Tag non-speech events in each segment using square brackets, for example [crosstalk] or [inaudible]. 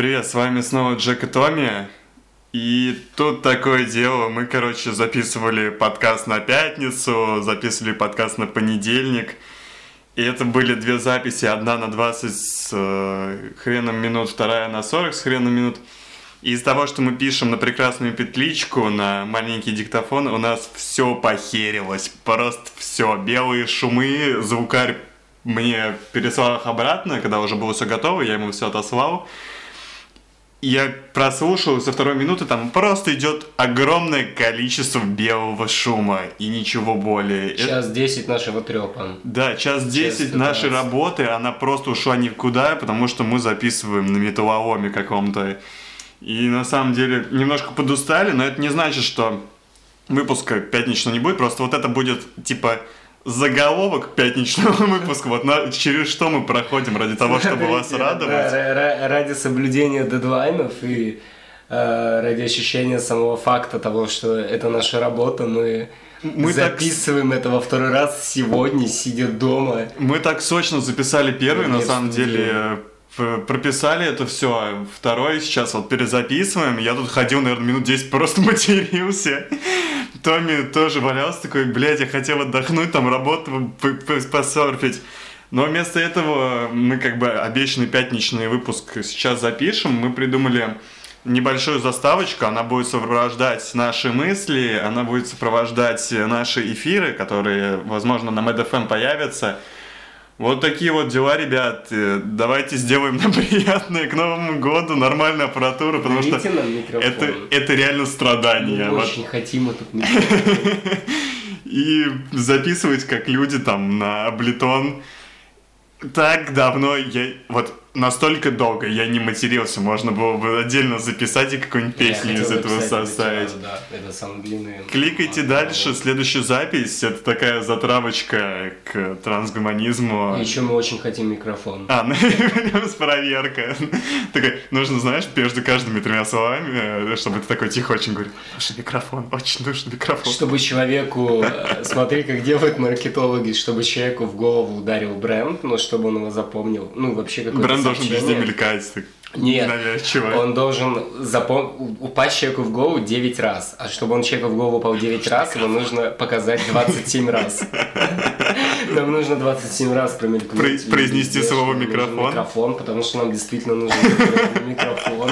Привет, с вами снова Джек и Томми. И тут такое дело, мы, короче, записывали подкаст на пятницу, записывали подкаст на понедельник. И это были две записи, одна на 20 с э, хреном минут, вторая на 40 с хреном минут. И из того, что мы пишем на прекрасную петличку, на маленький диктофон, у нас все похерилось. Просто все. Белые шумы, звукарь мне переслал их обратно, когда уже было все готово, я ему все отослал. Я прослушал со второй минуты, там просто идет огромное количество белого шума и ничего более. Час десять нашего трепа. Да, час десять нашей работы, она просто ушла никуда, потому что мы записываем на металлоломе каком-то. И на самом деле немножко подустали, но это не значит, что выпуска пятничного не будет, просто вот это будет типа заголовок пятничного [laughs] выпуска, вот на, через что мы проходим ради того, чтобы вас радовать. Да, ради соблюдения дедлайнов и э, ради ощущения самого факта того, что это наша работа, мы мы записываем так... это во второй раз сегодня, сидя дома. Мы так сочно записали первый, на самом деле прописали это все. Второй сейчас вот перезаписываем. Я тут ходил, наверное, минут 10 просто [laughs] матерился. Томми тоже валялся такой, блядь, я хотел отдохнуть, там работу посерфить. Но вместо этого мы как бы обещанный пятничный выпуск сейчас запишем. Мы придумали небольшую заставочку, она будет сопровождать наши мысли, она будет сопровождать наши эфиры, которые, возможно, на MedFM появятся. Вот такие вот дела, ребят. Э, давайте сделаем нам [laughs] приятное к Новому году, нормальную аппаратуру, потому что это, это реально страдание. Мы вот. очень хотим этот [laughs] И записывать как люди там на Аблетон. Так давно я... Вот настолько долго я не матерился, можно было бы отдельно записать и какую-нибудь песню из этого составить. Да, это самый длинный. Кликайте дальше, следующая запись, это такая затравочка к трансгуманизму. И еще мы очень хотим микрофон. А, [laughs] ну, с проверка. Такая, нужно, знаешь, между каждыми тремя словами, э, чтобы ты такой тихо очень говорил, нужен микрофон, очень нужен микрофон. Чтобы человеку, э, смотри, как делают маркетологи, чтобы человеку в голову ударил бренд, но чтобы он его запомнил, ну, вообще какой-то он должен везде мелькать. Так. Нет, навязчиво. он должен запом... упасть человеку в голову 9 раз. А чтобы он человеку в голову упал 9 раз, ему нужно показать 27 раз. [laughs] Нам нужно 27 раз промелькнуть. Произнести слово микрофон. Микрофон, потому что нам действительно нужен микрофон.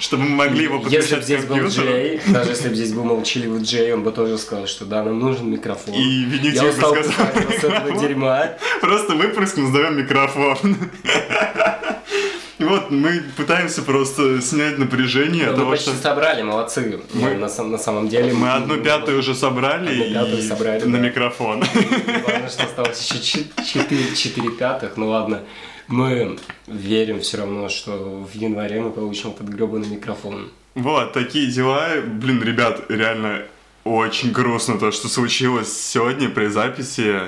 Чтобы мы могли его подключать Если здесь был Джей, даже если бы здесь был молчаливый Джей, он бы тоже сказал, что да, нам нужен микрофон. И Винни Я устал сказал, с этого дерьма. Просто выпрыскнем, сдаем микрофон. И вот мы пытаемся просто снять напряжение. Ну, мы почти что... собрали, молодцы. Мы... На, на самом деле... Мы одну пятую уже собрали. Одну пятую собрали, На да. микрофон. Главное, что осталось еще 4, 4 пятых. Ну ладно. Мы верим все равно, что в январе мы получим этот гребаный микрофон. Вот, такие дела. Блин, ребят, реально очень грустно то, что случилось сегодня при записи.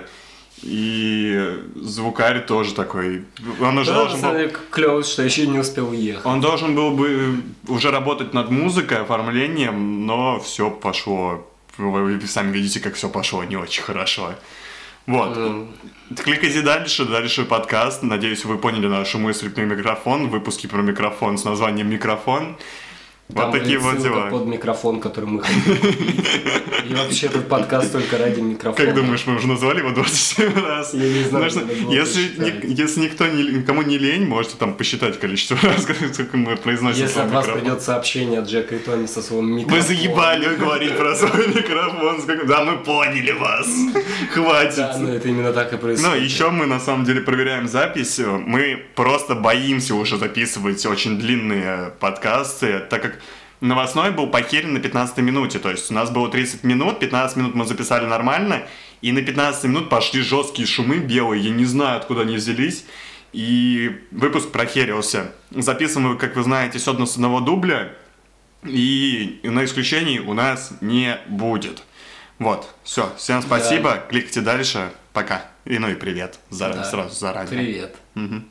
И звукарь тоже такой. Он уже да, должен был... клево, что еще не успел уехать. Он должен был бы уже работать над музыкой, оформлением, но все пошло. Вы сами видите, как все пошло не очень хорошо. Вот. Mm. Кликайте дальше, дальше подкаст. Надеюсь, вы поняли нашу мысль про микрофон. Выпуски про микрофон с названием «Микрофон». Там вот такие вот дела. под микрофон, который мы И вообще этот подкаст только ради микрофона. Как думаешь, мы уже назвали его 27 раз? Я не знаю, если, если никто не, никому не лень, можете там посчитать количество [laughs] раз, сколько мы произносим Если от вас придет сообщение от Джека и Тони со своим микрофоном. Вы заебали говорить про свой микрофон. Да, мы поняли вас. Хватит. Да, ну это именно так и происходит. Ну, еще мы на самом деле проверяем запись. Мы просто боимся уже записывать очень длинные подкасты, так как новостной был похерен на 15 минуте. То есть у нас было 30 минут, 15 минут мы записали нормально, и на 15 минут пошли жесткие шумы белые. Я не знаю, откуда они взялись. И выпуск прохерился. Записываем, как вы знаете, с одного дубля. И на исключений у нас не будет. Вот, все. Всем спасибо. Да. Кликайте дальше. Пока. И ну и привет. Зар... Да. Сразу заранее. Привет. Угу.